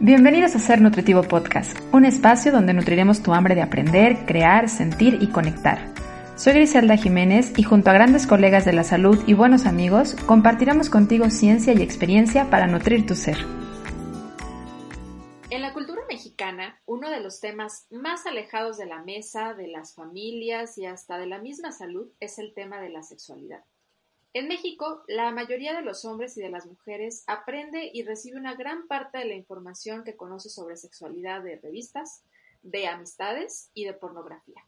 Bienvenidos a Ser Nutritivo Podcast, un espacio donde nutriremos tu hambre de aprender, crear, sentir y conectar. Soy Griselda Jiménez y junto a grandes colegas de la salud y buenos amigos, compartiremos contigo ciencia y experiencia para nutrir tu ser. En la cultura mexicana, uno de los temas más alejados de la mesa, de las familias y hasta de la misma salud es el tema de la sexualidad. En México, la mayoría de los hombres y de las mujeres aprende y recibe una gran parte de la información que conoce sobre sexualidad de revistas, de amistades y de pornografía.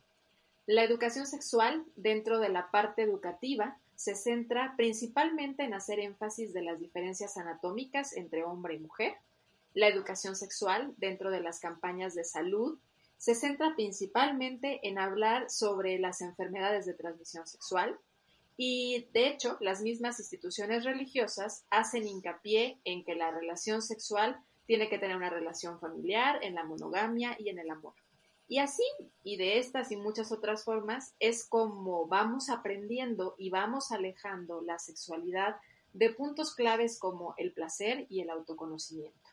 La educación sexual, dentro de la parte educativa, se centra principalmente en hacer énfasis de las diferencias anatómicas entre hombre y mujer. La educación sexual, dentro de las campañas de salud, se centra principalmente en hablar sobre las enfermedades de transmisión sexual, y de hecho, las mismas instituciones religiosas hacen hincapié en que la relación sexual tiene que tener una relación familiar, en la monogamia y en el amor. Y así, y de estas y muchas otras formas, es como vamos aprendiendo y vamos alejando la sexualidad de puntos claves como el placer y el autoconocimiento.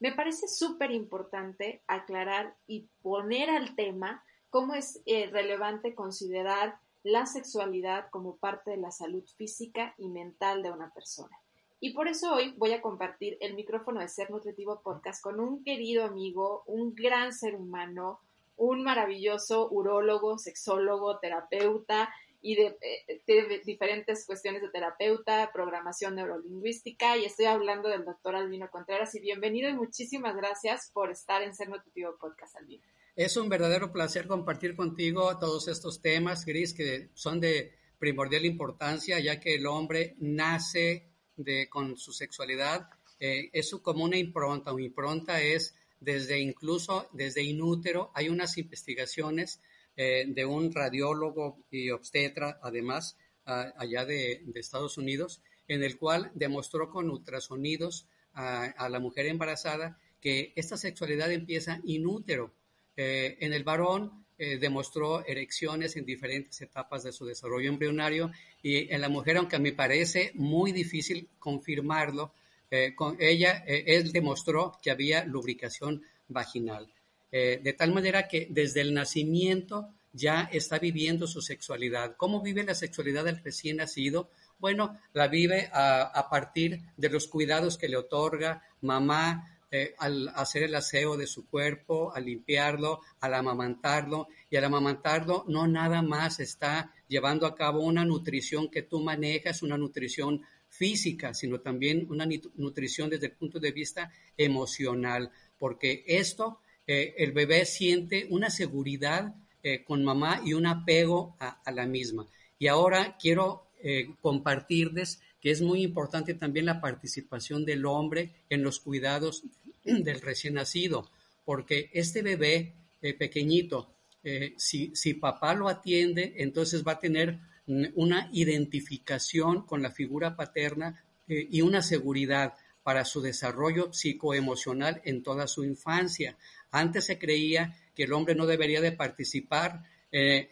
Me parece súper importante aclarar y poner al tema cómo es eh, relevante considerar la sexualidad como parte de la salud física y mental de una persona. Y por eso hoy voy a compartir el micrófono de Ser Nutritivo Podcast con un querido amigo, un gran ser humano, un maravilloso urólogo, sexólogo, terapeuta y de, eh, diferentes cuestiones de terapeuta, programación neurolingüística. Y estoy hablando del doctor Albino Contreras. Y bienvenido y muchísimas gracias por estar en Ser Nutritivo Podcast, Albino. Es un verdadero placer compartir contigo todos estos temas, Gris, que son de primordial importancia, ya que el hombre nace de, con su sexualidad. Eh, es como una impronta. Una impronta es desde incluso desde inútero. Hay unas investigaciones eh, de un radiólogo y obstetra, además, allá de, Estados Unidos, en el cual demostró con ultrasonidos a la mujer embarazada que esta sexualidad empieza inútero eh, en el varón eh, demostró erecciones en diferentes etapas de su desarrollo embrionario y en la mujer, aunque me parece muy difícil confirmarlo, eh, con ella, él demostró que había lubricación vaginal. de tal manera que desde el nacimiento ya está viviendo su sexualidad. ¿Cómo vive la sexualidad del recién nacido? Bueno, la vive a, a partir de los cuidados que le otorga mamá, eh, al hacer el aseo de su cuerpo, al limpiarlo, al amamantarlo. Y al amamantarlo no nada más está llevando a cabo una nutrición que tú manejas, una nutrición física, sino también una nutrición desde el punto de vista emocional, porque esto, eh, el bebé siente una seguridad eh, con mamá y un apego a, la misma. Y ahora quiero compartirles que es muy importante también la participación del hombre en los cuidados del recién nacido, porque este bebé eh, pequeñito, eh, si, si papá lo atiende, entonces va a tener una identificación con la figura paterna eh, y una seguridad para su desarrollo psicoemocional en toda su infancia. Antes se creía que el hombre no debería de participar,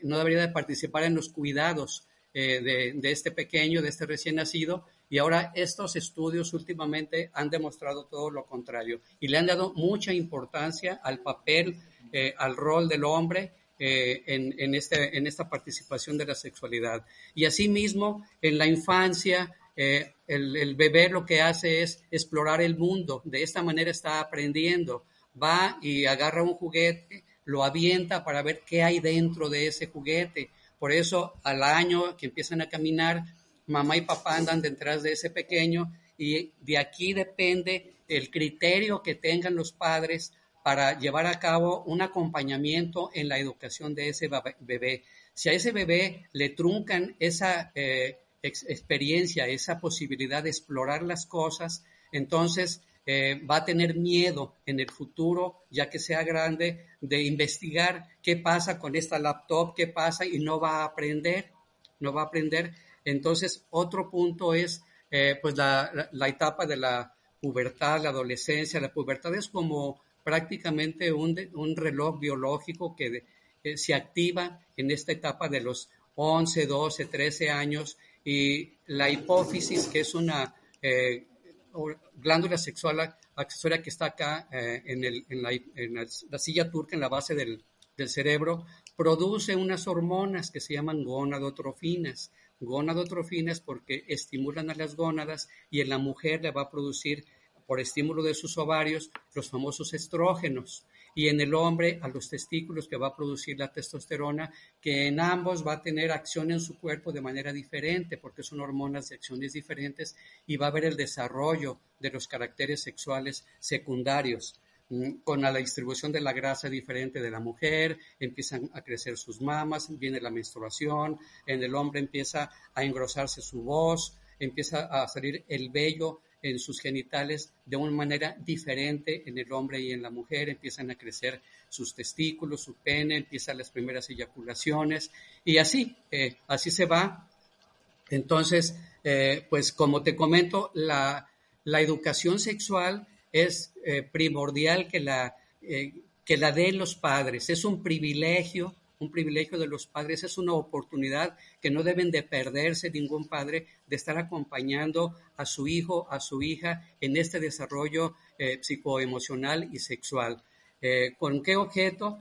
no debería de participar en los cuidados de, de, este pequeño, de este recién nacido, y ahora estos estudios últimamente han demostrado todo lo contrario y le han dado mucha importancia al papel, eh, al rol del hombre eh, en, este, en esta participación de la sexualidad. Y asimismo, en la infancia, eh, el, el, bebé lo que hace es explorar el mundo. De esta manera está aprendiendo. Va y agarra un juguete, lo avienta para ver qué hay dentro de ese juguete. Por eso, al año que empiezan a caminar, mamá y papá andan detrás de ese pequeño y de aquí depende el criterio que tengan los padres para llevar a cabo un acompañamiento en la educación de ese bebé. Si a ese bebé le truncan esa eh, experiencia, esa posibilidad de explorar las cosas, entonces eh, va a tener miedo en el futuro, ya que sea grande, de investigar qué pasa con esta laptop, qué pasa y no va a aprender, no va a aprender. Entonces, otro punto es eh, pues la, etapa de la pubertad, la adolescencia. La pubertad es como prácticamente un, reloj biológico que eh, se activa en esta etapa de los 11, 12, 13 años y la hipófisis, que es una, glándula sexual accesoria que está acá eh, en, el, en, la, en, la, silla turca, en la base del, del, cerebro, produce unas hormonas que se llaman gonadotrofinas. Gonadotrofinas porque estimulan a las gónadas y en la mujer le va a producir por estímulo de sus ovarios los famosos estrógenos y en el hombre a los testículos que va a producir la testosterona, que en ambos va a tener acción en su cuerpo de manera diferente, porque son hormonas de acciones diferentes, y va a haber el desarrollo de los caracteres sexuales secundarios con la distribución de la grasa diferente de la mujer, empiezan a crecer sus mamas, viene la menstruación, en el hombre empieza a engrosarse su voz, empieza a salir el vello en sus genitales de una manera diferente en el hombre y en la mujer, empiezan a crecer sus testículos, su pene, empiezan las primeras eyaculaciones. Y así, eh, así se va. Entonces, eh, pues como te comento, la, la educación sexual es eh, primordial que la, que la den los padres, es un privilegio un privilegio de los padres, es una oportunidad que no deben de perderse ningún padre de estar acompañando a su hijo, a su hija en este desarrollo eh, psicoemocional y sexual. Eh, ¿Con qué objeto?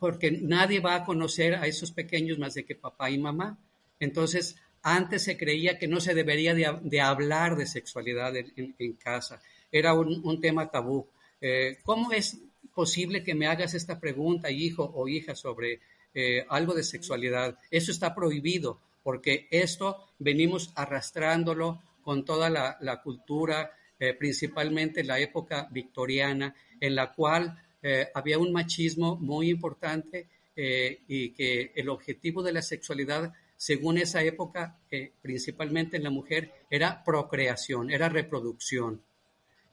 porque nadie va a conocer a esos pequeños más de que papá y mamá. Entonces, antes se creía que no se debería de, hablar de sexualidad en, casa. Era un, tema tabú. Eh, ¿Cómo es posible que me hagas esta pregunta, hijo o hija, sobre eh, algo de sexualidad. Eso está prohibido porque esto venimos arrastrándolo con toda la, cultura, eh, principalmente la época victoriana, en la cual eh, había un machismo muy importante y que el objetivo de la sexualidad, según esa época, principalmente en la mujer, era procreación, era reproducción.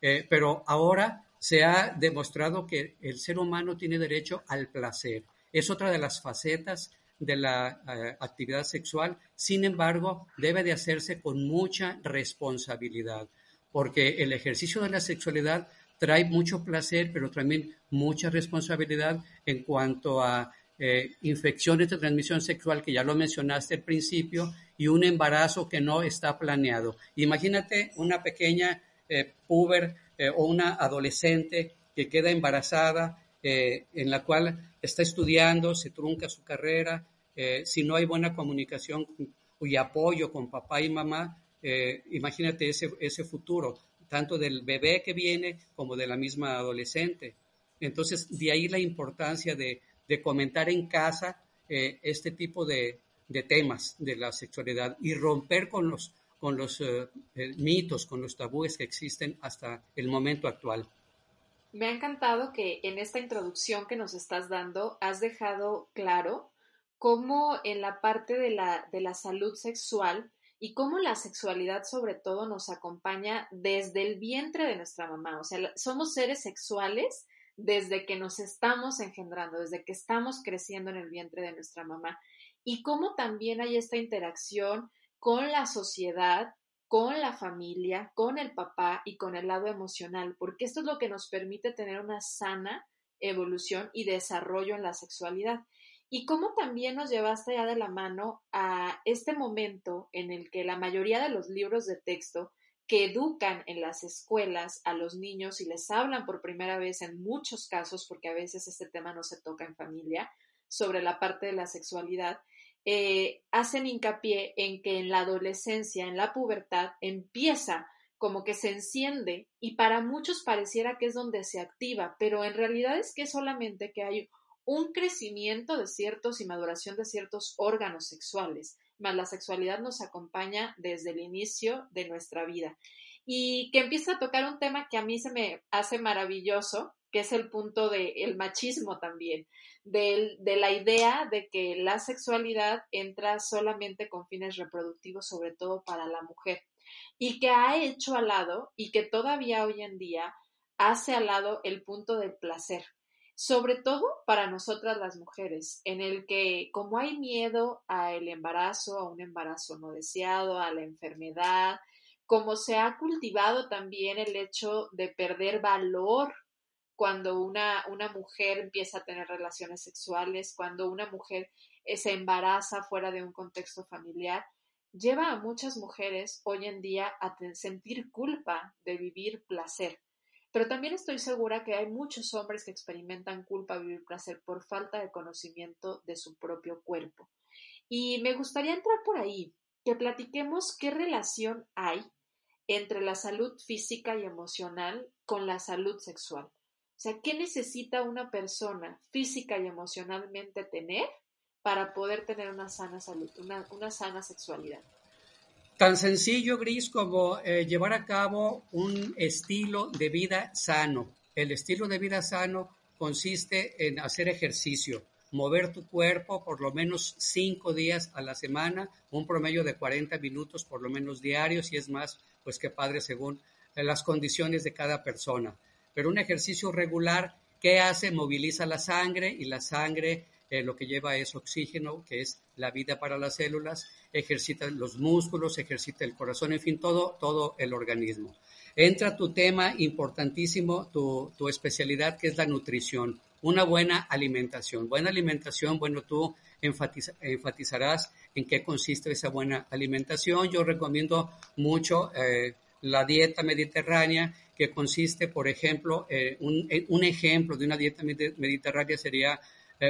pero ahora se ha demostrado que el ser humano tiene derecho al placer es otra de las facetas de la eh, actividad sexual, sin embargo, debe de hacerse con mucha responsabilidad, porque el ejercicio de la sexualidad trae mucho placer, pero también mucha responsabilidad en cuanto a eh, infecciones de transmisión sexual, que ya lo mencionaste al principio, y un embarazo que no está planeado. Imagínate una pequeña eh, puber o una adolescente que queda embarazada eh, en la cual está estudiando, se trunca su carrera, eh, si no hay buena comunicación y apoyo con papá y mamá, eh, imagínate ese, ese futuro, tanto del bebé que viene como de la misma adolescente. Entonces, de ahí la importancia de, de comentar en casa este tipo de, de, temas de la sexualidad y romper con los, con los mitos, con los tabúes que existen hasta el momento actual. Me ha encantado que en esta introducción que nos estás dando has dejado claro cómo en la parte de la, de la salud sexual y cómo la sexualidad sobre todo nos acompaña desde el vientre de nuestra mamá. O sea, somos seres sexuales desde que nos estamos engendrando, desde que estamos creciendo en el vientre de nuestra mamá. Y cómo también hay esta interacción con la sociedad con la familia, con el papá y con el lado emocional, porque esto es lo que nos permite tener una sana evolución y desarrollo en la sexualidad. Y cómo también nos llevaste ya de la mano a este momento en el que la mayoría de los libros de texto que educan en las escuelas a los niños y les hablan por primera vez en muchos casos, porque a veces este tema no se toca en familia, sobre la parte de la sexualidad, eh, hacen hincapié en que en la adolescencia, en la pubertad, empieza como que se enciende y para muchos pareciera que es donde se activa, pero en realidad es que solamente que hay un crecimiento de ciertos y maduración de ciertos órganos sexuales, más la sexualidad nos acompaña desde el inicio de nuestra vida. Y que empieza a tocar un tema que a mí se me hace maravilloso, que es el punto del machismo también, de, de la idea de que la sexualidad entra solamente con fines reproductivos, sobre todo para la mujer, y que ha hecho al lado y que todavía hoy en día hace al lado el punto del placer, sobre todo para nosotras las mujeres, en el que como hay miedo al embarazo, a un embarazo no deseado, a la enfermedad, como se ha cultivado también el hecho de perder valor cuando una, una mujer empieza a tener relaciones sexuales, cuando una mujer eh, se embaraza fuera de un contexto familiar, lleva a muchas mujeres hoy en día a sentir culpa de vivir placer. Pero también estoy segura que hay muchos hombres que experimentan culpa de vivir placer por falta de conocimiento de su propio cuerpo. Y me gustaría entrar por ahí, que platiquemos qué relación hay entre la salud física y emocional con la salud sexual. Sea, ¿qué necesita una persona física y emocionalmente tener para poder tener una sana salud, una, sana sexualidad? Tan sencillo, Gris, como eh, llevar a cabo un estilo de vida sano. El estilo de vida sano consiste en hacer ejercicio, mover tu cuerpo por lo menos cinco días a la semana, un promedio de 40 minutos por lo menos diarios, y es más, pues qué padre según las condiciones de cada persona. Pero un ejercicio regular, ¿qué hace? Moviliza la sangre y la sangre eh, lo que lleva es oxígeno, que es la vida para las células, ejercita los músculos, ejercita el corazón, en fin, todo, todo el organismo. Entra tu tema importantísimo, tu, tu especialidad, que es la nutrición una buena alimentación. Buena alimentación, bueno, tú enfatizarás en qué consiste esa buena alimentación. Yo recomiendo mucho eh, la dieta mediterránea, que consiste, por ejemplo, eh, eh, un, ejemplo de una dieta mediterránea sería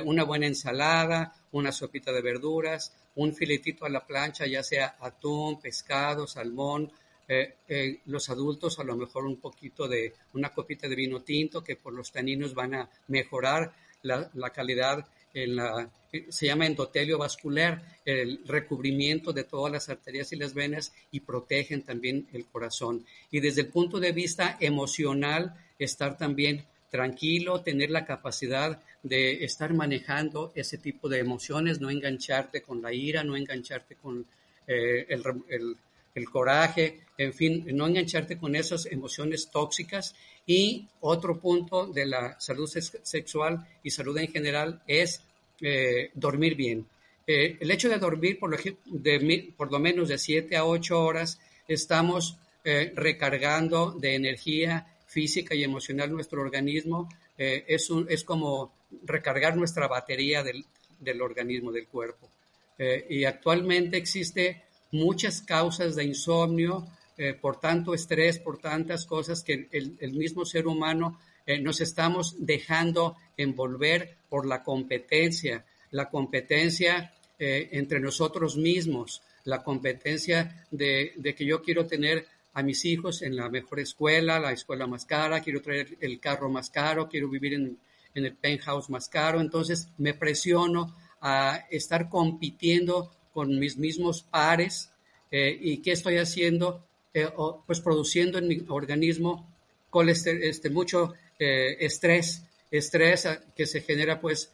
una buena ensalada, una sopita de verduras, un filetito a la plancha, ya sea atún, pescado, salmón, eh, eh, los adultos a lo mejor un poquito de una copita de vino tinto que por los taninos van a mejorar la, calidad en la, eh, se llama endotelio vascular, el recubrimiento de todas las arterias y las venas y protegen también el corazón. Y desde el punto de vista emocional, estar también tranquilo, tener la capacidad de estar manejando ese tipo de emociones, no engancharte con la ira, no engancharte con el, el coraje, en fin, no engancharte con esas emociones tóxicas. Y otro punto de la salud sexual y salud en general es eh, dormir bien. Eh, el hecho de dormir por lo, menos de 7 a 8 horas, estamos eh, recargando de energía física y emocional nuestro organismo. es, es como recargar nuestra batería del, del organismo, del cuerpo. y actualmente existe muchas causas de insomnio, eh, por tanto estrés, por tantas cosas que el, mismo ser humano eh, nos estamos dejando envolver por la competencia, la competencia eh, entre nosotros mismos, la competencia de, que yo quiero tener a mis hijos en la mejor escuela, la escuela más cara, quiero traer el carro más caro, quiero vivir en, en el penthouse más caro, entonces me presiono a estar compitiendo con mis mismos pares eh, y qué estoy haciendo, eh, pues produciendo en mi organismo este, mucho eh, estrés, estrés que se genera pues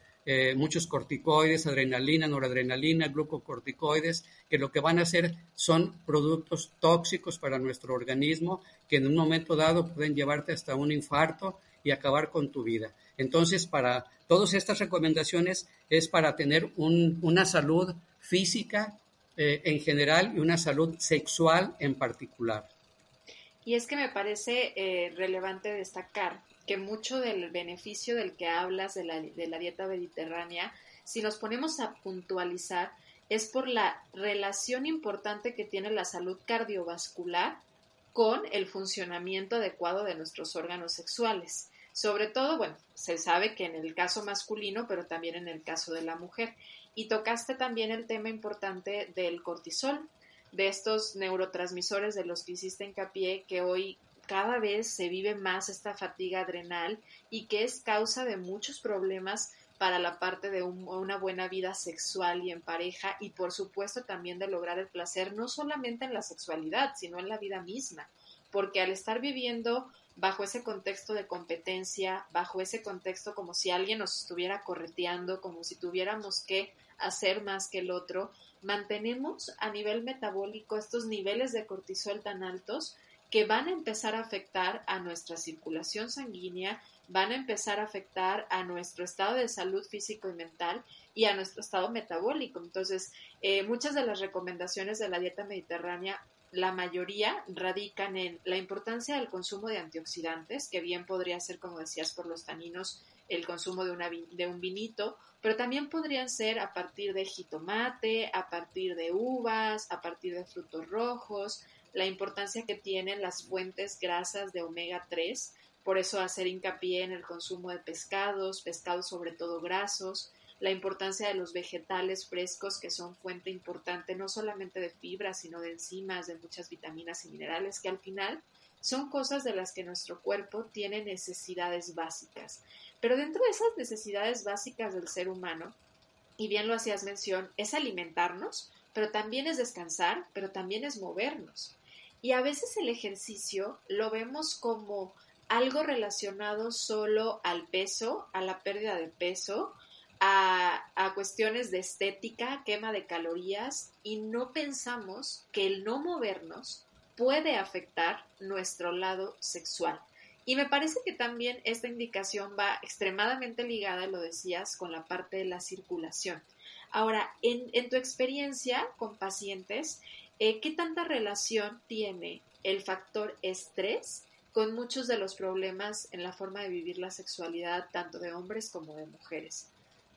muchos corticoides, adrenalina, noradrenalina, glucocorticoides, que lo que van a hacer son productos tóxicos para nuestro organismo que en un momento dado pueden llevarte hasta un infarto y acabar con tu vida. Entonces, para todas estas recomendaciones es para tener una salud física eh, en general y una salud sexual en particular. Y es que me parece eh, relevante destacar que mucho del beneficio del que hablas de la, de la dieta mediterránea, si nos ponemos a puntualizar, es por la relación importante que tiene la salud cardiovascular con el funcionamiento adecuado de nuestros órganos sexuales. Sobre todo, bueno, se sabe que en el caso masculino, pero también en el caso de la mujer. Y tocaste también el tema importante del cortisol, de estos neurotransmisores de los que hiciste hincapié, que hoy cada vez se vive más esta fatiga adrenal y que es causa de muchos problemas para la parte de una buena vida sexual y en pareja y por supuesto también de lograr el placer no solamente en la sexualidad, sino en la vida misma, porque al estar viviendo bajo ese contexto de competencia, bajo ese contexto como si alguien nos estuviera correteando, como si tuviéramos que hacer más que el otro, mantenemos a nivel metabólico estos niveles de cortisol tan altos que van a empezar a afectar a nuestra circulación sanguínea, van a empezar a afectar a nuestro estado de salud físico y mental y a nuestro estado metabólico. Entonces, eh, muchas de las recomendaciones de la dieta mediterránea la mayoría radican en la importancia del consumo de antioxidantes, que bien podría ser, como decías, por los taninos el consumo de, de un vinito, pero también podrían ser a partir de jitomate, a partir de uvas, a partir de frutos rojos, la importancia que tienen las fuentes grasas de omega 3, por eso hacer hincapié en el consumo de pescados, pescados sobre todo grasos, la importancia de los vegetales frescos que son fuente importante no solamente de fibras, sino de enzimas, de muchas vitaminas y minerales que al final son cosas de las que nuestro cuerpo tiene necesidades básicas. Pero dentro de esas necesidades básicas del ser humano, y bien lo hacías mención, es alimentarnos, pero también es descansar, pero también es movernos. Y a veces el ejercicio lo vemos como algo relacionado solo al peso, a la pérdida de peso, a, cuestiones de estética, quema de calorías, y no pensamos que el no movernos puede afectar nuestro lado sexual. Y me parece que también esta indicación va extremadamente ligada, lo decías, con la parte de la circulación. Ahora, en, tu experiencia con pacientes, eh, ¿qué tanta relación tiene el factor estrés con muchos de los problemas en la forma de vivir la sexualidad, tanto de hombres como de mujeres?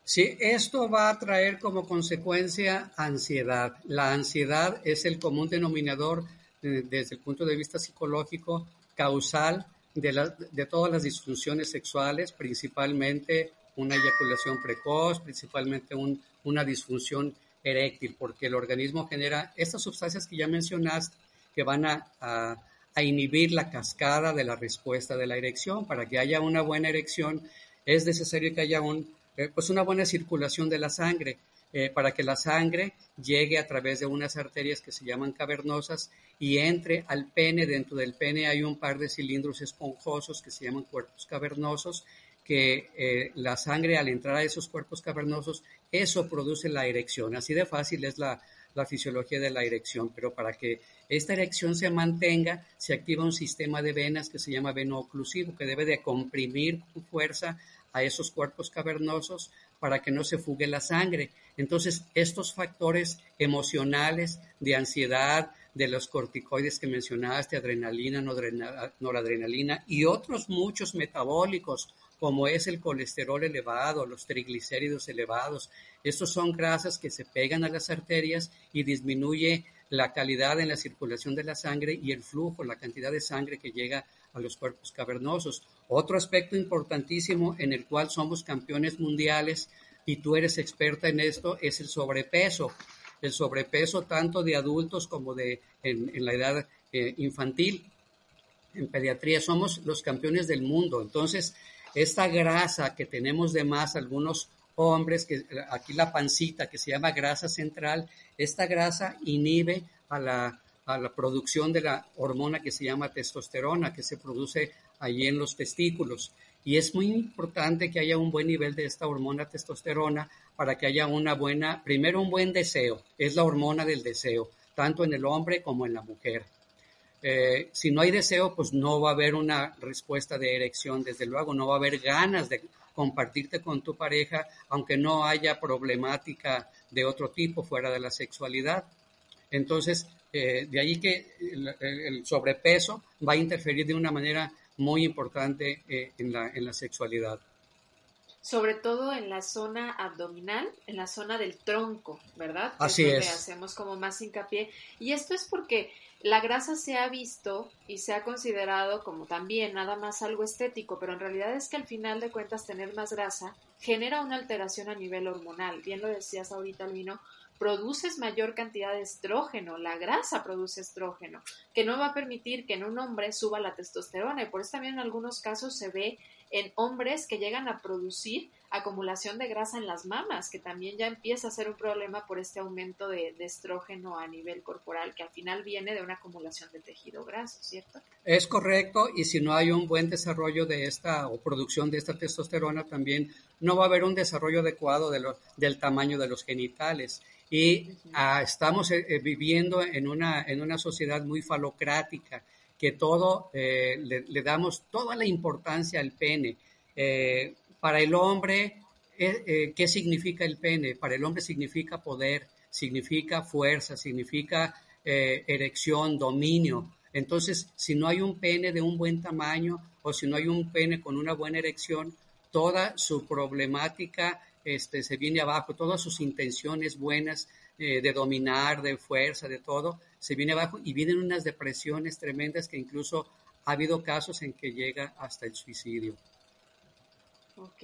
Sí, esto va a traer como consecuencia ansiedad. La ansiedad es el común denominador eh, desde el punto de vista psicológico causal de, todas las disfunciones sexuales, principalmente una eyaculación precoz, principalmente una disfunción eréctil, porque el organismo genera estas sustancias que ya mencionaste que van a, inhibir la cascada de la respuesta de la erección. Para que haya una buena erección es necesario que haya un, eh, pues una buena circulación de la sangre. Eh, para que la sangre llegue a través de unas arterias que se llaman cavernosas y entre al pene. Dentro del pene hay un par de cilindros esponjosos que se llaman cuerpos cavernosos que eh, la sangre al entrar a esos cuerpos cavernosos, eso produce la erección. Así de fácil es la, la fisiología de la erección, pero para que esta erección se mantenga, se activa un sistema de venas que se llama veno oclusivo, que debe de comprimir con fuerza a esos cuerpos cavernosos para que no se fugue la sangre. Entonces, estos factores emocionales de ansiedad, de los corticoides que mencionaste, adrenalina, noradrenalina y otros muchos metabólicos, como es el colesterol elevado, los triglicéridos elevados. Estos son grasas que se pegan a las arterias y disminuye la calidad en la circulación de la sangre y el flujo, la cantidad de sangre que llega a los cuerpos cavernosos. Otro aspecto importantísimo en el cual somos campeones mundiales y tú eres experta en esto es el sobrepeso. El sobrepeso tanto de adultos como de en, la edad eh, infantil. En pediatría somos los campeones del mundo. Entonces, esta grasa que tenemos de más algunos hombres, que aquí la pancita que se llama grasa central, esta grasa inhibe a la a la producción de la hormona que se llama testosterona, que se produce allí en los testículos. Y es muy importante que haya un buen nivel de esta hormona testosterona para que haya una buena, primero un buen deseo, es la hormona del deseo, tanto en el hombre como en la mujer. Eh, si no hay deseo, pues no va a haber una respuesta de erección, desde luego, no va a haber ganas de compartirte con tu pareja, aunque no haya problemática de otro tipo fuera de la sexualidad. Entonces, eh, de ahí que el, sobrepeso va a interferir de una manera muy importante eh, en, la, en la sexualidad. Sobre todo en la zona abdominal, en la zona del tronco, ¿verdad? Así es. hacemos como más hincapié. Y esto es porque la grasa se ha visto y se ha considerado como también nada más algo estético, pero en realidad es que al final de cuentas tener más grasa genera una alteración a nivel hormonal. Bien lo decías ahorita, Albino, produces mayor cantidad de estrógeno, la grasa produce estrógeno, que no va a permitir que en un hombre suba la testosterona y por eso también en algunos casos se ve en hombres que llegan a producir acumulación de grasa en las mamas, que también ya empieza a ser un problema por este aumento de, estrógeno a nivel corporal, que al final viene de una acumulación de tejido graso, ¿cierto? Es correcto, y si no hay un buen desarrollo de esta o producción de esta testosterona, también no va a haber un desarrollo adecuado de del tamaño de los genitales y ah, estamos eh, eh, viviendo en una, en una sociedad muy falocrática, que todo eh, le, damos toda la importancia al pene. para el hombre, ¿qué significa el pene? Para el hombre significa poder, significa fuerza, significa erección, dominio. Entonces, si no hay un pene de un buen tamaño o si no hay un pene con una buena erección, toda su problemática este, se viene abajo, todas sus intenciones buenas eh, de dominar, de fuerza, de todo, se viene abajo y vienen unas depresiones tremendas que incluso ha habido casos en que llega hasta el suicidio. Ok.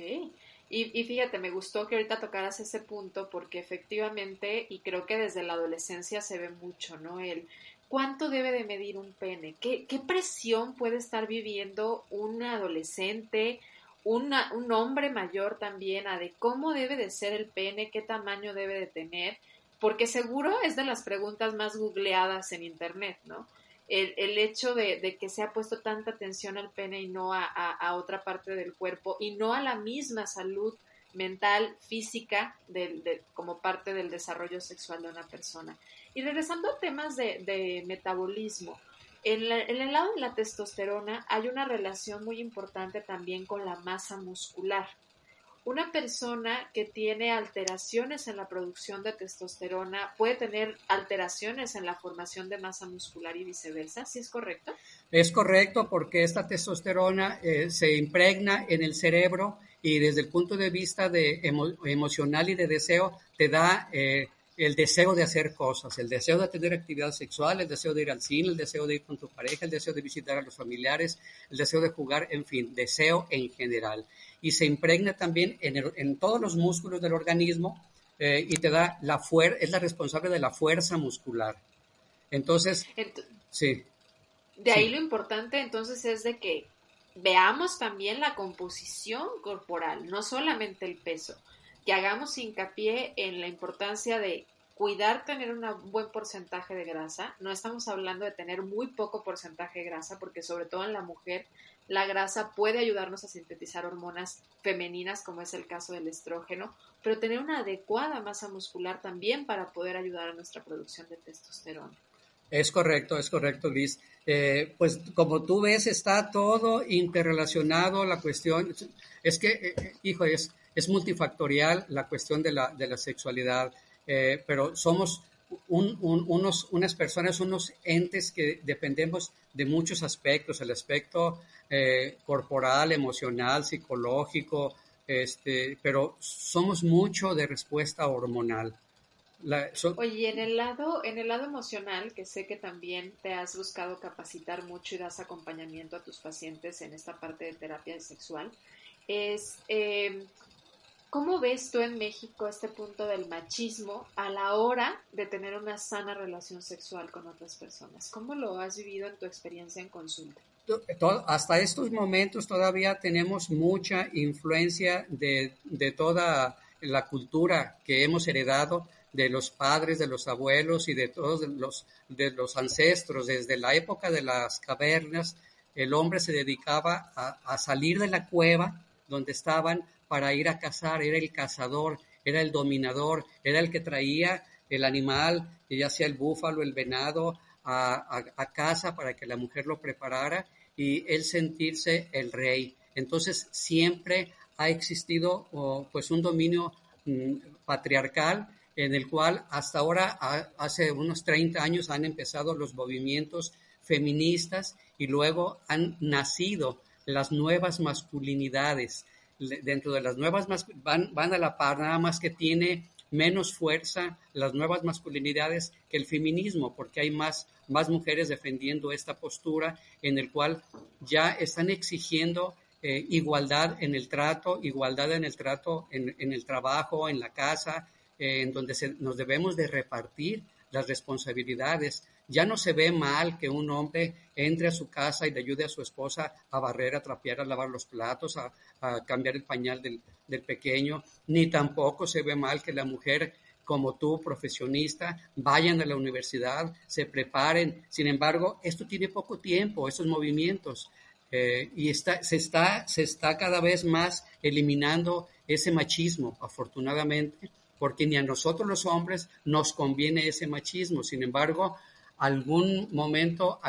Y, y, fíjate, me gustó que ahorita tocaras ese punto porque efectivamente, y creo que desde la adolescencia se ve mucho, ¿no? El cuánto debe de medir un pene, qué, qué presión puede estar viviendo un adolescente, una, un hombre mayor también, a de cómo debe de ser el pene, qué tamaño debe de tener, porque seguro es de las preguntas más googleadas en Internet, ¿no? El, el hecho de, de, que se ha puesto tanta atención al pene y no a, a, otra parte del cuerpo y no a la misma salud mental, física, de, de, como parte del desarrollo sexual de una persona. Y regresando a temas de metabolismo, en, el lado de la testosterona hay una relación muy importante también con la masa muscular. Una persona que tiene alteraciones en la producción de testosterona puede tener alteraciones en la formación de masa muscular y viceversa, ¿sí es correcto? Es correcto porque esta testosterona eh, se impregna en el cerebro y desde el punto de vista de emo emocional y de deseo te da eh, el deseo de hacer cosas, el deseo de tener actividad sexual, el deseo de ir al cine, el deseo de ir con tu pareja, el deseo de visitar a los familiares, el deseo de jugar, en fin, deseo en general. Y se impregna también en, el, en todos los músculos del organismo eh, y te da la fuerza, es la responsable de la fuerza muscular. Entonces, Ent sí. De ahí sí. lo importante entonces es de que veamos también la composición corporal, no solamente el peso que hagamos hincapié en la importancia de cuidar tener un buen porcentaje de grasa. No estamos hablando de tener muy poco porcentaje de grasa, porque sobre todo en la mujer la grasa puede ayudarnos a sintetizar hormonas femeninas, como es el caso del estrógeno, pero tener una adecuada masa muscular también para poder ayudar a nuestra producción de testosterona. Es correcto, es correcto, Liz. Eh, pues como tú ves, está todo interrelacionado, la cuestión, es que, eh, hijo, es, es multifactorial la cuestión de la, de la sexualidad, eh, pero somos un, un, unos, unas personas, unos entes que dependemos de muchos aspectos, el aspecto eh, corporal, emocional, psicológico, este, pero somos mucho de respuesta hormonal. Oye, en el lado, en el lado emocional, que sé que también te has buscado capacitar mucho y das acompañamiento a tus pacientes en esta parte de terapia sexual, es eh, ¿Cómo ves tú en México este punto del machismo a la hora de tener una sana relación sexual con otras personas? ¿Cómo lo has vivido en tu experiencia en consulta? Hasta estos momentos todavía tenemos mucha influencia de, de toda la cultura que hemos heredado de los padres, de los abuelos y de todos los, de los ancestros. Desde la época de las cavernas, el hombre se dedicaba a, a salir de la cueva donde estaban para ir a cazar, era el cazador, era el dominador, era el que traía el animal, ya sea el búfalo, el venado, a, casa para que la mujer lo preparara y él sentirse el rey. Entonces siempre ha existido pues un dominio mm, patriarcal en el cual hasta ahora, hace unos 30 años, han empezado los movimientos feministas y luego han nacido las nuevas masculinidades dentro de las nuevas van, van a la par, nada más que tiene menos fuerza las nuevas masculinidades que el feminismo, porque hay más, más mujeres defendiendo esta postura en el cual ya están exigiendo eh, igualdad en el trato, igualdad en el trato en, en el trabajo, en la casa, eh, en donde se, nos debemos de repartir las responsabilidades. Ya no se ve mal que un hombre entre a su casa y le ayude a su esposa a barrer, a trapear, a lavar los platos, a, cambiar el pañal del, pequeño, ni tampoco se ve mal que la mujer como tú, profesionista, vayan a la universidad, se preparen. Sin embargo, esto tiene poco tiempo, estos movimientos. Eh, y se está cada vez más eliminando ese machismo, afortunadamente, porque ni a nosotros los hombres nos conviene ese machismo. Sin embargo, algún momento,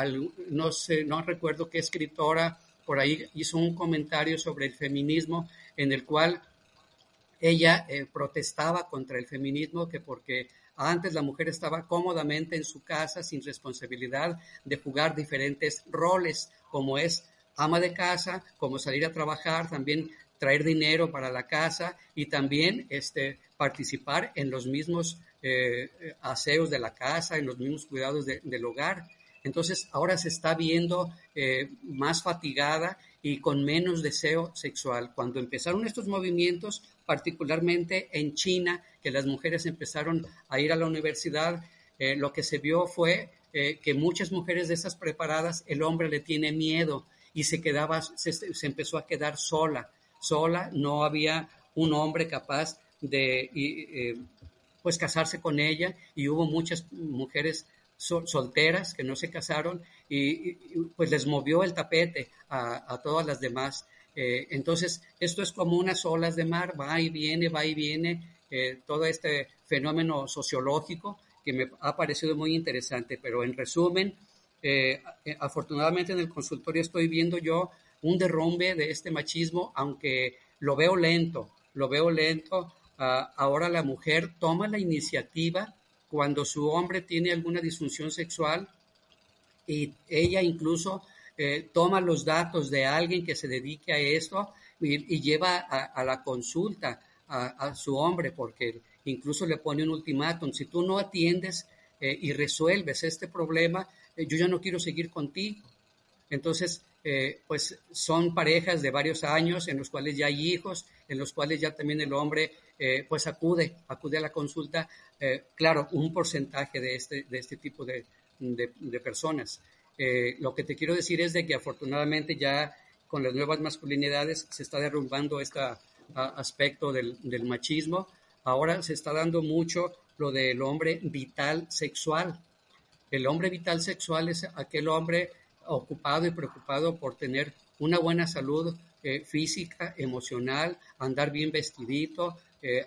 no sé, no recuerdo qué escritora por ahí hizo un comentario sobre el feminismo en el cual ella eh, protestaba contra el feminismo que porque antes la mujer estaba cómodamente en su casa sin responsabilidad de jugar diferentes roles como es ama de casa, como salir a trabajar, también traer dinero para la casa y también este, participar en los mismos eh, aseos de la casa, en los mismos cuidados del hogar. Entonces ahora se está viendo eh, más fatigada y con menos deseo sexual. Cuando empezaron estos movimientos, particularmente en China, que las mujeres empezaron a ir a la universidad, eh, lo que se vio fue eh, que muchas mujeres de esas preparadas, el hombre le tiene miedo y se quedaba, se, empezó a quedar sola, sola, no había un hombre capaz de eh, pues casarse con ella y hubo muchas mujeres solteras que no se casaron y, pues les movió el tapete a, todas las demás. Eh, entonces, esto es como unas olas de mar, va y viene, va y viene, todo este fenómeno sociológico que me ha parecido muy interesante, pero en resumen, eh, afortunadamente en el consultorio estoy viendo yo un derrumbe de este machismo, aunque lo veo lento, lo veo lento. Ah, ahora la mujer toma la iniciativa cuando su hombre tiene alguna disfunción sexual y ella incluso eh, toma los datos de alguien que se dedique a esto y, lleva a, la consulta a, a, su hombre porque incluso le pone un ultimátum, si tú no atiendes eh, y resuelves este problema, eh, yo ya no quiero seguir contigo. Entonces, eh, pues son parejas de varios años en los cuales ya hay hijos, en los cuales ya también el hombre pues acude, acude a la consulta, claro, un porcentaje de este, de este tipo de, de, personas. lo que te quiero decir es de que afortunadamente ya con las nuevas masculinidades se está derrumbando este aspecto del, del machismo Ahora se está dando mucho lo del hombre vital sexual. El hombre vital sexual es aquel hombre ocupado y preocupado por tener una buena salud eh, física, emocional, andar bien vestidito. Eh,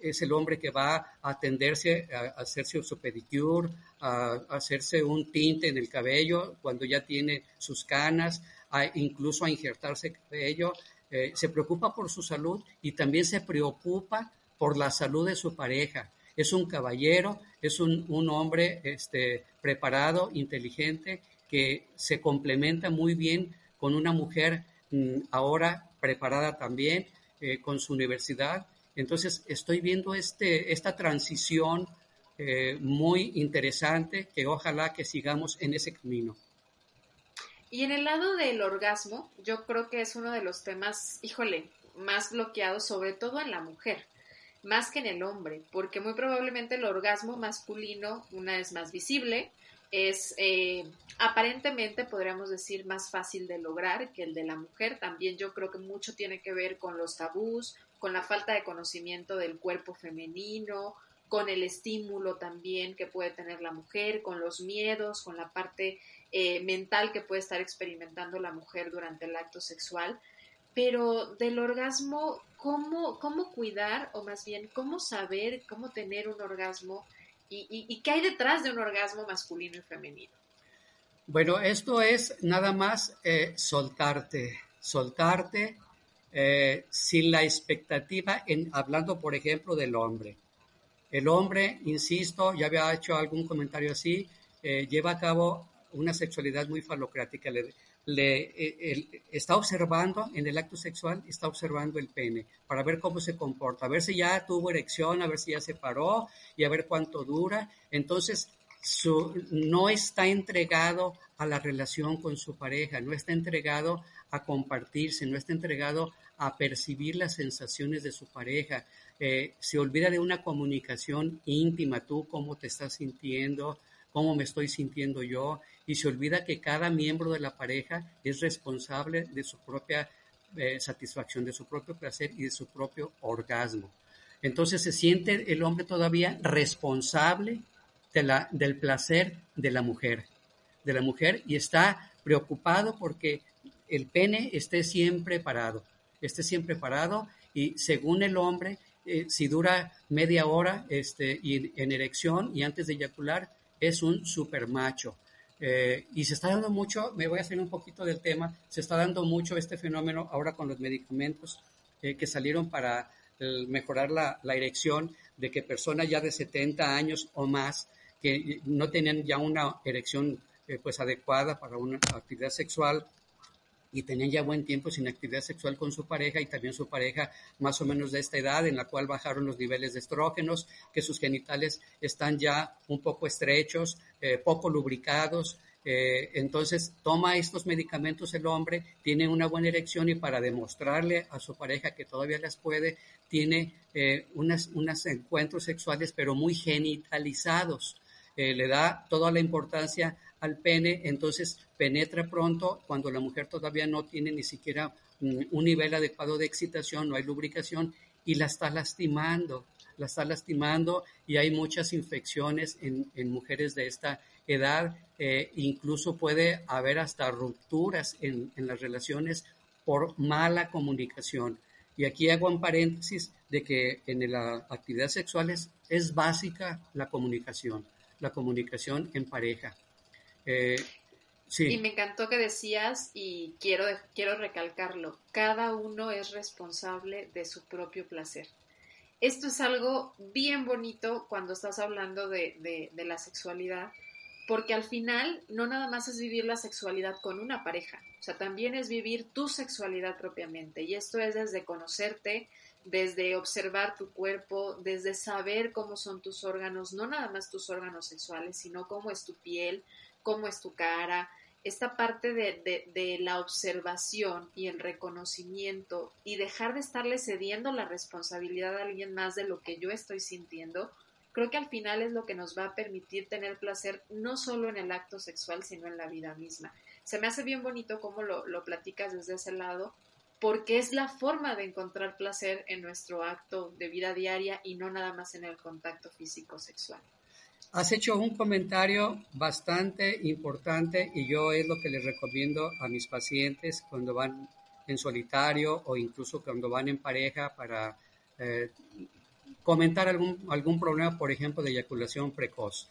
es el hombre que va a atenderse a, hacerse su pedicure, a, hacerse un tinte en el cabello cuando ya tiene sus canas, incluso a injertarse cabello. Eh, se preocupa por su salud y también se preocupa por la salud de su pareja. Es un caballero, es un, hombre este, preparado, inteligente, que se complementa muy bien con una mujer ahora preparada también eh, con su universidad. Entonces estoy viendo este, esta transición eh, muy interesante que ojalá que sigamos en ese camino. Y en el lado del orgasmo, yo creo que es uno de los temas, híjole, más bloqueados, sobre todo en la mujer más que en el hombre, porque muy probablemente el orgasmo masculino, una es más visible, es eh, aparentemente, podríamos decir, más fácil de lograr que el de la mujer. También yo creo que mucho tiene que ver con los tabús, con la falta de conocimiento del cuerpo femenino, con el estímulo también que puede tener la mujer, con los miedos, con la parte eh, mental que puede estar experimentando la mujer durante el acto sexual. Pero del orgasmo cómo, cómo cuidar, o más bien, cómo saber, cómo tener un orgasmo y, qué hay detrás de un orgasmo masculino y femenino. Bueno, esto es nada más eh, soltarte, soltarte eh, sin la expectativa, hablando por ejemplo del hombre. El hombre, insisto, ya había hecho algún comentario así, eh, lleva a cabo una sexualidad muy falocrática. Le, eh, está observando en el acto sexual, está observando el pene para ver cómo se comporta, a ver si ya tuvo erección, a ver si ya se paró y a ver cuánto dura. Entonces, no está entregado a la relación con su pareja, no está entregado a compartirse, no está entregado a percibir las sensaciones de su pareja. Eh, se olvida de una comunicación íntima, tú cómo te estás sintiendo, cómo me estoy sintiendo yo y se olvida que cada miembro de la pareja es responsable de su propia eh, satisfacción, de su propio placer y de su propio orgasmo. Entonces se siente el hombre todavía responsable del placer de la mujer, de la mujer y está preocupado porque el pene esté siempre parado, esté siempre parado y según el hombre, eh, si dura media hora este, y en erección y antes de eyacular, es un super macho. Eh, y se está dando mucho, me voy a hacer un poquito del tema, se está dando mucho este fenómeno ahora con los medicamentos eh, que salieron para mejorar la, erección, de que personas ya de 70 años o más que no tenían ya una erección eh, pues adecuada para una actividad sexual, y tenían ya buen tiempo sin actividad sexual con su pareja y también su pareja más o menos de esta edad en la cual bajaron los niveles de estrógenos, que sus genitales están ya un poco estrechos, eh, poco lubricados. Eh, entonces toma estos medicamentos el hombre, tiene una buena erección y para demostrarle a su pareja que todavía las puede, tiene eh, unos encuentros sexuales pero muy genitalizados. le da toda la importancia al pene, entonces penetra pronto cuando la mujer todavía no tiene ni siquiera mm, un nivel adecuado de excitación, no hay lubricación y la está lastimando, la está lastimando y hay muchas infecciones en, mujeres de esta edad, eh, incluso puede haber hasta rupturas en, las relaciones por mala comunicación. Y aquí hago un paréntesis de que en la actividad sexual es básica la comunicación, la comunicación en pareja. Eh, y me encantó que decías, y quiero, quiero recalcarlo, cada uno es responsable de su propio placer. Esto es algo bien bonito cuando estás hablando de, de la sexualidad, porque al final no nada más es vivir la sexualidad con una pareja, o sea, también es vivir tu sexualidad propiamente. Y esto es desde conocerte, desde observar tu cuerpo, desde saber cómo son tus órganos, no nada más tus órganos sexuales, sino cómo es tu piel, cómo es tu cara, esta parte de, la observación y el reconocimiento y dejar de estarle cediendo la responsabilidad a alguien más de lo que yo estoy sintiendo, creo que al final es lo que nos va a permitir tener placer no solo en el acto sexual, sino en la vida misma. Se me hace bien bonito cómo lo, lo platicas desde ese lado, porque es la forma de encontrar placer en nuestro acto de vida diaria y no nada más en el contacto físico sexual. Has hecho un comentario bastante importante y yo es lo que les recomiendo a mis pacientes cuando van en solitario o incluso cuando van en pareja para eh, comentar algún, algún problema, por ejemplo, de eyaculación precoz.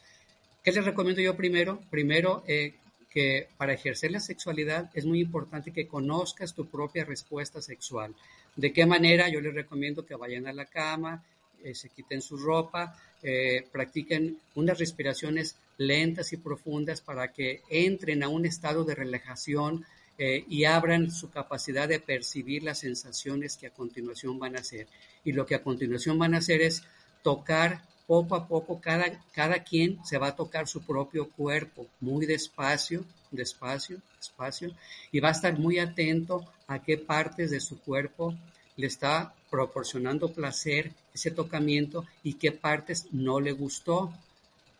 ¿Qué les recomiendo yo primero? Primero, eh, que para ejercer la sexualidad es muy importante que conozcas tu propia respuesta sexual. ¿De qué manera? Yo les recomiendo que vayan a la cama, eh, se quiten su ropa, eh, practiquen unas respiraciones lentas y profundas para que entren a un estado de relajación eh, y abran su capacidad de percibir las sensaciones que a continuación van a hacer. Y lo que a continuación van a hacer es tocar poco a poco, cada, cada quien se va a tocar su propio cuerpo, muy despacio, despacio, despacio, y va a estar muy atento a qué partes de su cuerpo le está proporcionando placer ese tocamiento y qué partes no le gustó.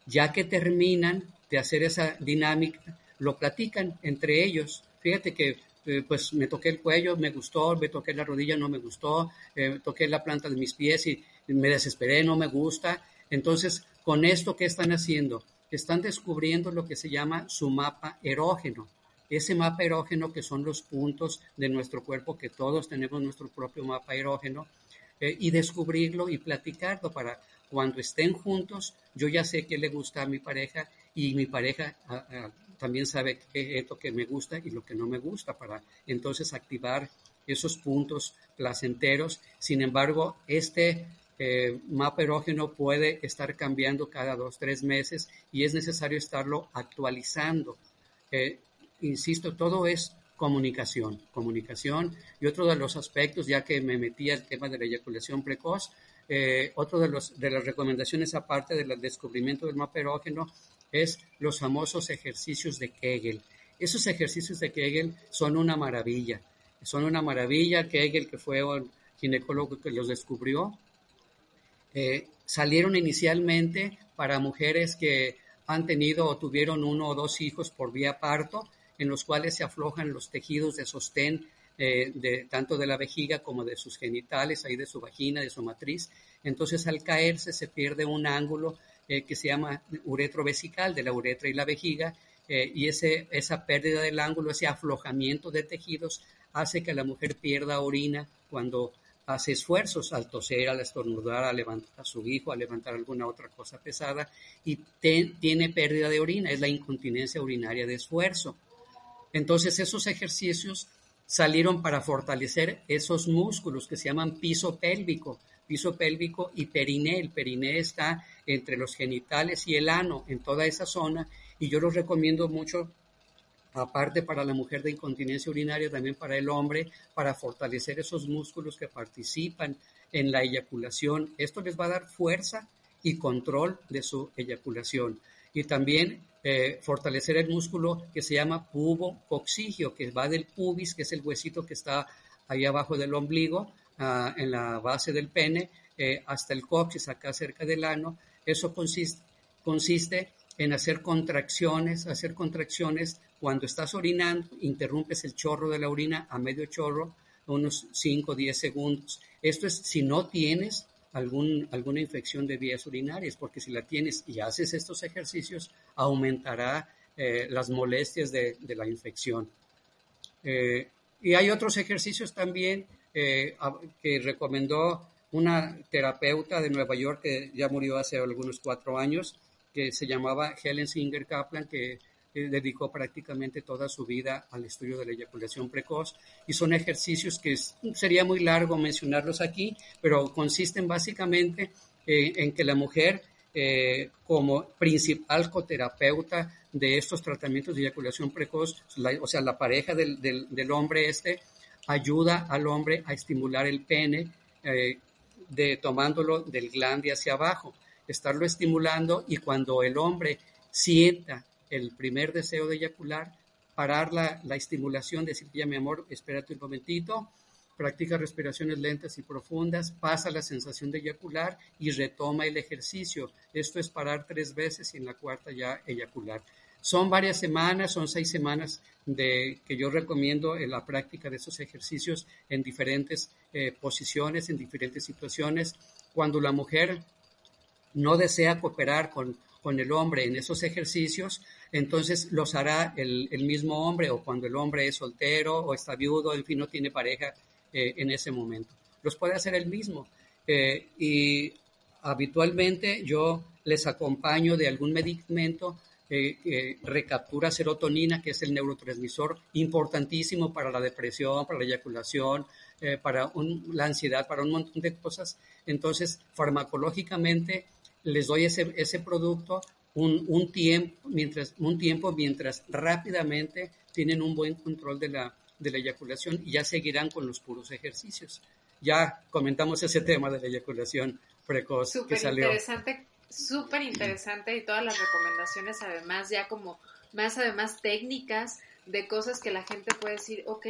Ya que terminan de hacer esa dinámica, lo platican entre ellos. Fíjate que eh, pues me toqué el cuello, me gustó, me toqué la rodilla, no me gustó, eh, toqué la planta de mis pies y me desesperé, no me gusta. Entonces, con esto, ¿qué están haciendo? Están descubriendo lo que se llama su mapa erógeno ese mapa erógeno que son los puntos de nuestro cuerpo, que todos tenemos nuestro propio mapa erógeno, eh, y descubrirlo y platicarlo para cuando estén juntos, yo ya sé qué le gusta a mi pareja y mi pareja ah, ah, también sabe qué es lo que me gusta y lo que no me gusta para entonces activar esos puntos placenteros. Sin embargo, este eh, mapa erógeno puede estar cambiando cada dos, tres meses y es necesario estarlo actualizando. Eh, insisto, todo es comunicación, comunicación. Y otro de los aspectos, ya que me metí al tema de la eyaculación precoz, eh, otro de, los, de las recomendaciones aparte del descubrimiento del mapa erógeno es los famosos ejercicios de Kegel. Esos ejercicios de Kegel son una maravilla, son una maravilla. Kegel, que fue un ginecólogo que los descubrió, eh, salieron inicialmente para mujeres que han tenido o tuvieron uno o dos hijos por vía parto en los cuales se aflojan los tejidos de sostén eh, tanto de la vejiga como de sus genitales, ahí de su vagina, de su matriz. Entonces al caerse se pierde un ángulo eh, que se llama uretrovesical de la uretra y la vejiga eh, y ese, esa pérdida del ángulo, ese aflojamiento de tejidos hace que la mujer pierda orina cuando hace esfuerzos al toser, al estornudar, a levantar a su hijo, a levantar alguna otra cosa pesada y tiene pérdida de orina, es la incontinencia urinaria de esfuerzo. Entonces esos ejercicios salieron para fortalecer esos músculos que se llaman piso pélvico, piso pélvico y periné. El periné está entre los genitales y el ano, en toda esa zona, y yo los recomiendo mucho aparte para la mujer de incontinencia urinaria, también para el hombre, para fortalecer esos músculos que participan en la eyaculación. Esto les va a dar fuerza y control de su eyaculación. Y también eh, fortalecer el músculo que se llama pubo-coxigio, que va del pubis, que es el huesito que está ahí abajo del ombligo, ah, en la base del pene, eh, hasta el coxis, acá cerca del ano. Eso consiste, consiste en hacer contracciones, hacer contracciones cuando estás orinando, interrumpes el chorro de la orina a medio chorro, unos 5 o 10 segundos. Esto es si no tienes algún, alguna infección de vías urinarias, porque si la tienes y haces estos ejercicios, aumentará eh, las molestias de, la infección. Eh, y hay otros ejercicios también eh, que recomendó una terapeuta de Nueva York que ya murió hace algunos cuatro años, que se llamaba Helen Singer Kaplan, que dedicó prácticamente toda su vida al estudio de la eyaculación precoz y son ejercicios que sería muy largo mencionarlos aquí, pero consisten básicamente eh, en que la mujer eh, como principal coterapeuta de estos tratamientos de eyaculación precoz, o sea, la pareja del, del, hombre este, ayuda al hombre a estimular el pene eh, de, tomándolo del glande hacia abajo, estarlo estimulando y cuando el hombre sienta el primer deseo de eyacular, parar la, la estimulación, decir, ya mi amor, espérate un momentito, practica respiraciones lentas y profundas, pasa la sensación de eyacular y retoma el ejercicio. Esto es parar tres veces y en la cuarta ya eyacular. Son varias semanas, son seis semanas de que yo recomiendo en la práctica de esos ejercicios en diferentes eh, posiciones, en diferentes situaciones. Cuando la mujer no desea cooperar con, con el hombre en esos ejercicios, entonces los hará el, mismo hombre o cuando el hombre es soltero o está viudo, en fin, no tiene pareja eh, en ese momento. Los puede hacer el mismo. Eh, y habitualmente yo les acompaño de algún medicamento eh, que recaptura serotonina, que es el neurotransmisor importantísimo para la depresión, para la eyaculación, para la ansiedad, para un montón de cosas. Entonces, farmacológicamente les doy ese, ese producto un, un, tiempo, mientras, un tiempo mientras rápidamente tienen un buen control de la, de la eyaculación y ya seguirán con los puros ejercicios. Ya comentamos ese tema de la eyaculación precoz que salió. Interesante, súper interesante y todas las recomendaciones además ya como más además técnicas de cosas que la gente puede decir, ok,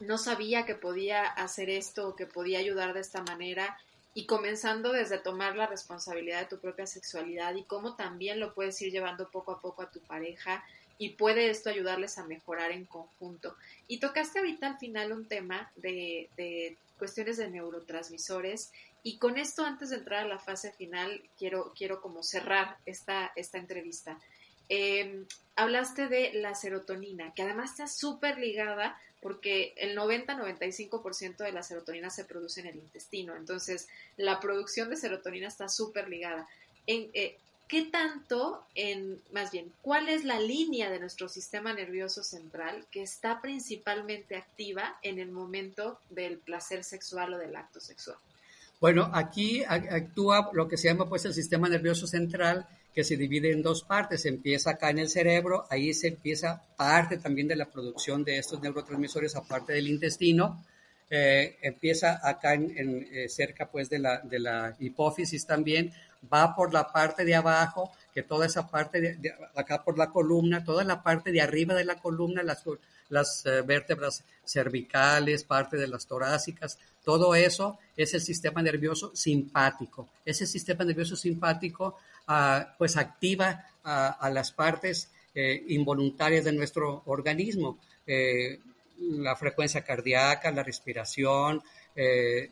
no sabía que podía hacer esto o que podía ayudar de esta manera y comenzando desde tomar la responsabilidad de tu propia sexualidad y cómo también lo puedes ir llevando poco a poco a tu pareja y puede esto ayudarles a mejorar en conjunto. Y tocaste ahorita al final un tema de, de cuestiones de neurotransmisores y con esto antes de entrar a la fase final quiero, quiero como cerrar esta, esta entrevista. Em, hablaste de la serotonina, que además está súper ligada porque el 90-95% de la serotonina se produce en el intestino. Entonces, la producción de serotonina está súper ligada. En, eh, ¿Qué tanto, en, más bien, cuál es la línea de nuestro sistema nervioso central que está principalmente activa en el momento del placer sexual o del acto sexual? Bueno, aquí actúa lo que se llama pues el sistema nervioso central, que se divide en dos partes. Empieza acá en el cerebro, ahí se empieza parte también de la producción de estos neurotransmisores, aparte del intestino. Eh, empieza acá en, eh, cerca pues de la, de la hipófisis también, va por la parte de abajo, que toda esa parte de, acá por la columna, toda la parte de arriba de la columna, las, las eh, vértebras cervicales, parte de las torácicas, todo eso es el sistema nervioso simpático. Ese sistema nervioso simpático pues activa a, las partes eh, involuntarias de nuestro organismo, eh, la frecuencia cardíaca, la respiración, eh,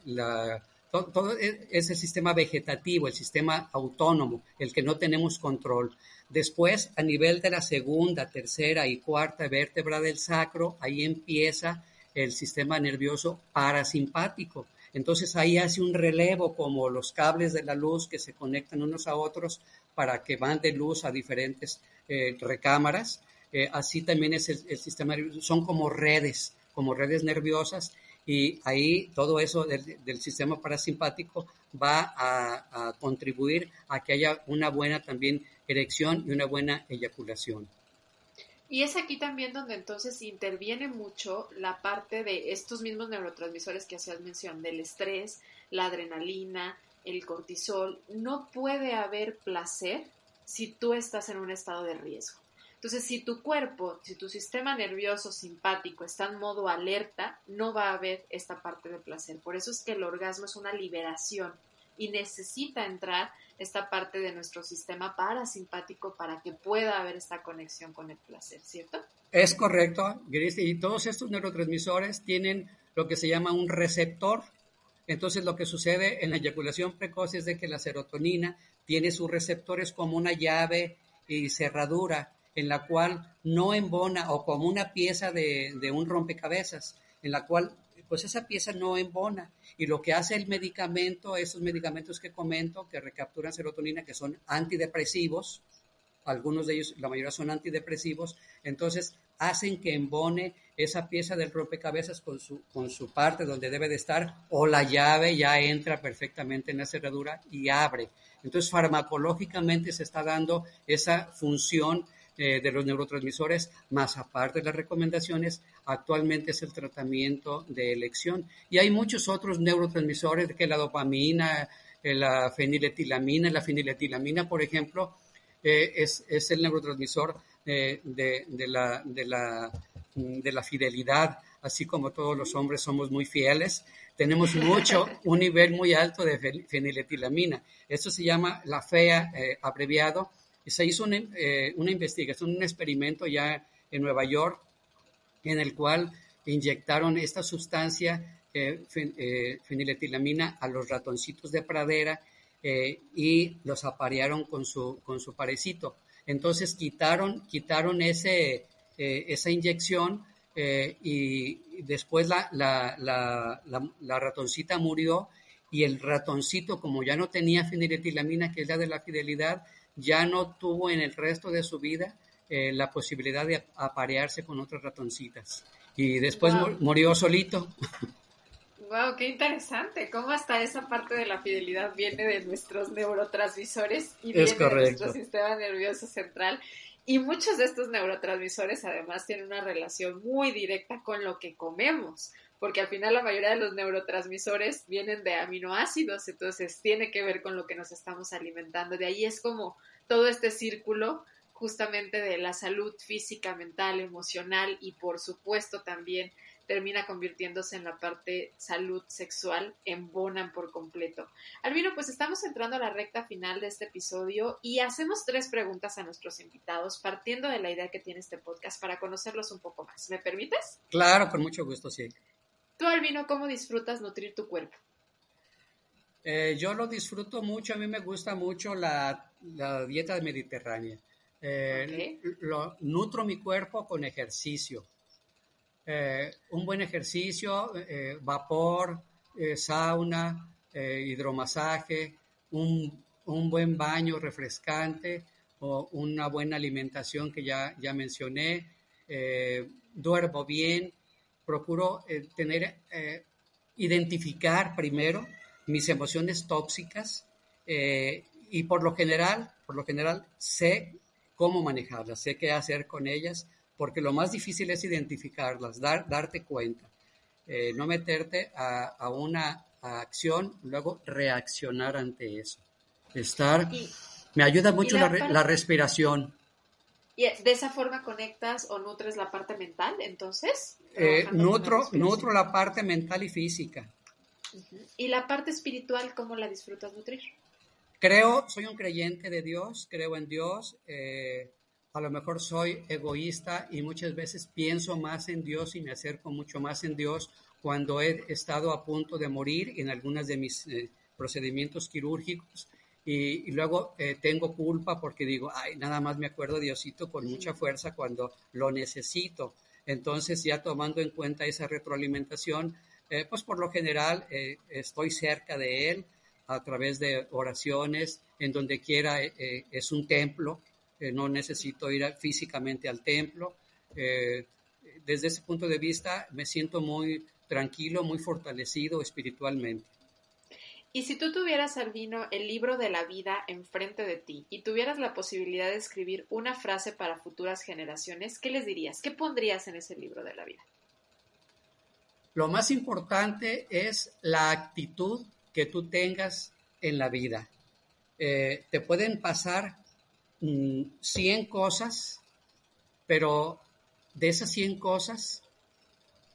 todo, e, es sistema vegetativo, el sistema autónomo, el que no tenemos control. Después, a nivel de la segunda, tercera y cuarta vértebra del sacro, ahí empieza el sistema nervioso parasimpático, entonces ahí hace un relevo como los cables de la luz que se conectan unos a otros para que van de luz a diferentes eh, recámaras. Eh, así también es el, sistema nervioso, son como redes, como redes nerviosas y ahí todo eso del, sistema parasimpático va a, contribuir a que haya una buena también erección y una buena eyaculación. Y es aquí también donde entonces interviene mucho la parte de estos mismos neurotransmisores que hacías mención, del estrés, la adrenalina, el cortisol. No puede haber placer si tú estás en un estado de riesgo. Entonces, si tu cuerpo, si tu sistema nervioso simpático está en modo alerta, no va a haber esta parte de placer. Por eso es que el orgasmo es una liberación y necesita entrar esta parte de nuestro sistema parasimpático para que pueda haber esta conexión con el placer, ¿cierto? Es correcto, Gris, y todos estos neurotransmisores tienen lo que se llama un receptor. Entonces, lo que sucede en la eyaculación precoz es de que la serotonina tiene sus receptores como una llave y cerradura en la cual no embona o como una pieza de, de un rompecabezas, en la cual pues esa pieza no embona. Y lo que hace el medicamento, esos medicamentos que comento, que recapturan serotonina, que son antidepresivos, algunos de ellos, la mayoría son antidepresivos, entonces hacen que embone esa pieza del rompecabezas con su, con su parte donde debe de estar, o la llave ya entra perfectamente en la cerradura y abre. Entonces, farmacológicamente se está dando esa función eh, de los neurotransmisores, más aparte de las recomendaciones, actualmente es el tratamiento de elección. Y hay muchos otros neurotransmisores, que la dopamina, eh, la feniletilamina, la feniletilamina, por ejemplo, eh, es, es, el neurotransmisor de, de, la, de, la, de la fidelidad, así como todos los hombres somos muy fieles, tenemos mucho, un nivel muy alto de feniletilamina. Esto se llama la FEA abreviado, se hizo una, eh, una investigación, un experimento ya en Nueva York, en el cual inyectaron esta sustancia, eh, eh, feniletilamina, a los ratoncitos de pradera y los aparearon con su, con su parecito. Entonces quitaron, quitaron ese, esa inyección y después la, la, la, la, ratoncita murió y el ratoncito, como ya no tenía feniletilamina, que es la de la fidelidad, ya no tuvo en el resto de su vida eh, la posibilidad de aparearse con otras ratoncitas. Y después murió solito. Wow, qué interesante. Cómo hasta esa parte de la fidelidad viene de nuestros neurotransmisores y viene de nuestro sistema nervioso central. Y muchos de estos neurotransmisores además tienen una relación muy directa con lo que comemos, porque al final la mayoría de los neurotransmisores vienen de aminoácidos, entonces tiene que ver con lo que nos estamos alimentando. De ahí es como todo este círculo justamente de la salud física, mental, emocional y por supuesto también termina convirtiéndose en la parte salud sexual, embonan por completo. Albino, pues estamos entrando a la recta final de este episodio y hacemos tres preguntas a nuestros invitados partiendo de la idea que tiene este podcast para conocerlos un poco más. ¿Me permites? Claro, con mucho gusto, sí. Tú, Albino, ¿cómo disfrutas nutrir tu cuerpo? Eh, yo lo disfruto mucho, a mí me gusta mucho la, dieta mediterránea. Eh, lo, nutro mi cuerpo con ejercicio. Eh, un buen ejercicio, vapor, sauna, hidromasaje, un, un, buen baño refrescante o una buena alimentación que ya, ya mencioné. duermo bien, procuro eh, tener, eh, identificar primero mis emociones tóxicas eh, y por lo general, por lo general sé cómo manejarlas, sé qué hacer con ellas, porque lo más difícil es identificarlas, dar, darte cuenta, no meterte a, una acción, luego reaccionar ante eso. Estar, me ayuda mucho la respiración. ¿Y de esa forma conectas o nutres la parte mental, entonces? Eh, nutro, nutro la parte mental y física. ¿Y la parte espiritual, cómo la disfrutas nutrir? Creo, soy un creyente de Dios, creo en Dios. Eh, a lo mejor soy egoísta y muchas veces pienso más en Dios y me acerco mucho más en Dios cuando he estado a punto de morir en algunas de mis eh, procedimientos quirúrgicos y, luego eh, tengo culpa porque digo, ay, nada más me acuerdo Diosito con mucha fuerza cuando lo necesito. Entonces, ya tomando en cuenta esa retroalimentación, eh, pues por lo general eh, estoy cerca de Él a través de oraciones, en donde quiera es un templo, no necesito ir físicamente al templo. desde ese punto de vista, me siento muy tranquilo, muy fortalecido espiritualmente. Y si tú tuvieras, Albino, el libro de la vida enfrente de ti y tuvieras la posibilidad de escribir una frase para futuras generaciones, ¿qué les dirías? ¿Qué pondrías en ese libro de la vida? Lo más importante es la actitud que tú tengas en la vida. Eh, te pueden pasar 100 mm, cosas, pero de esas 100 cosas,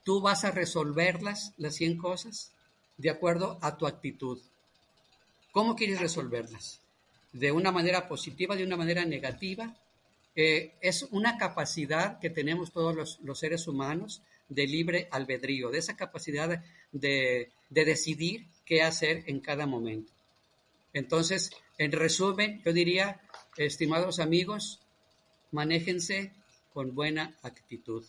tú vas a resolverlas, las 100 cosas, de acuerdo a tu actitud. ¿Cómo quieres resolverlas? ¿De una manera positiva, de una manera negativa? Eh, es una capacidad que tenemos todos los, seres humanos de libre albedrío, de esa capacidad de, de decidir qué hacer en cada momento. Entonces, en resumen, yo diría, estimados amigos, manéjense con buena actitud.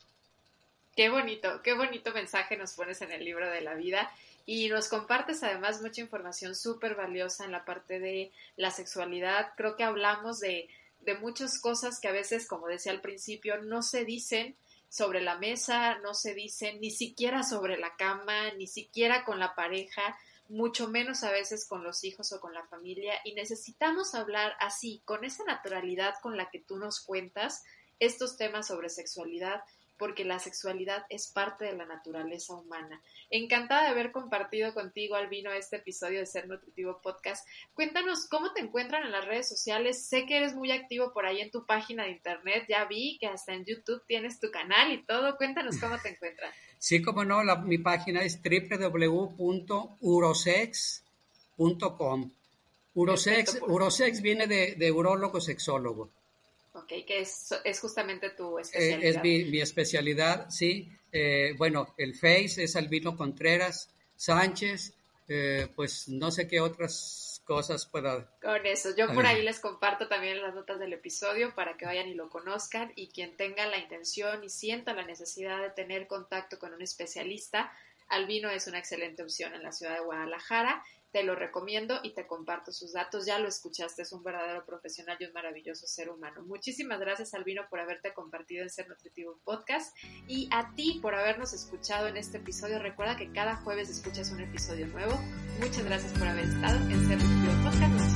Qué bonito, qué bonito mensaje nos pones en el libro de la vida y nos compartes además mucha información súper valiosa en la parte de la sexualidad. Creo que hablamos de, de muchas cosas que a veces, como decía al principio, no se dicen sobre la mesa, no se dicen ni siquiera sobre la cama, ni siquiera con la pareja, mucho menos a veces con los hijos o con la familia. Y necesitamos hablar así, con esa naturalidad con la que tú nos cuentas estos temas sobre sexualidad porque la sexualidad es parte de la naturaleza humana. Encantada de haber compartido contigo, Albino, este episodio de Ser Nutritivo Podcast. Cuéntanos cómo te encuentran en las redes sociales. Sé que eres muy activo por ahí en tu página de internet. Ya vi que hasta en YouTube tienes tu canal y todo. Cuéntanos cómo te encuentran. Sí, como no, mi página es www.urosex.com. Urosex, urosex viene de, de urólogo sexólogo. Ok, que es, es justamente tu eh, especialidad. es mi, especialidad, sí. Eh, bueno, el Face es Albino Contreras Sánchez, eh, pues no sé qué otras cosas pueda. Con eso, yo por ahí les comparto también las notas del episodio para que vayan y lo conozcan y quien tenga la intención y sienta la necesidad de tener contacto con un especialista, Albino es una excelente opción en la ciudad de Guadalajara te lo recomiendo y te comparto sus datos. Ya lo escuchaste, es un verdadero profesional y un maravilloso ser humano. Muchísimas gracias, Albino, por haberte compartido en Ser Nutritivo Podcast y a ti por habernos escuchado en este episodio. Recuerda que cada jueves escuchas un episodio nuevo. Muchas gracias por haber estado en Ser Nutritivo Podcast.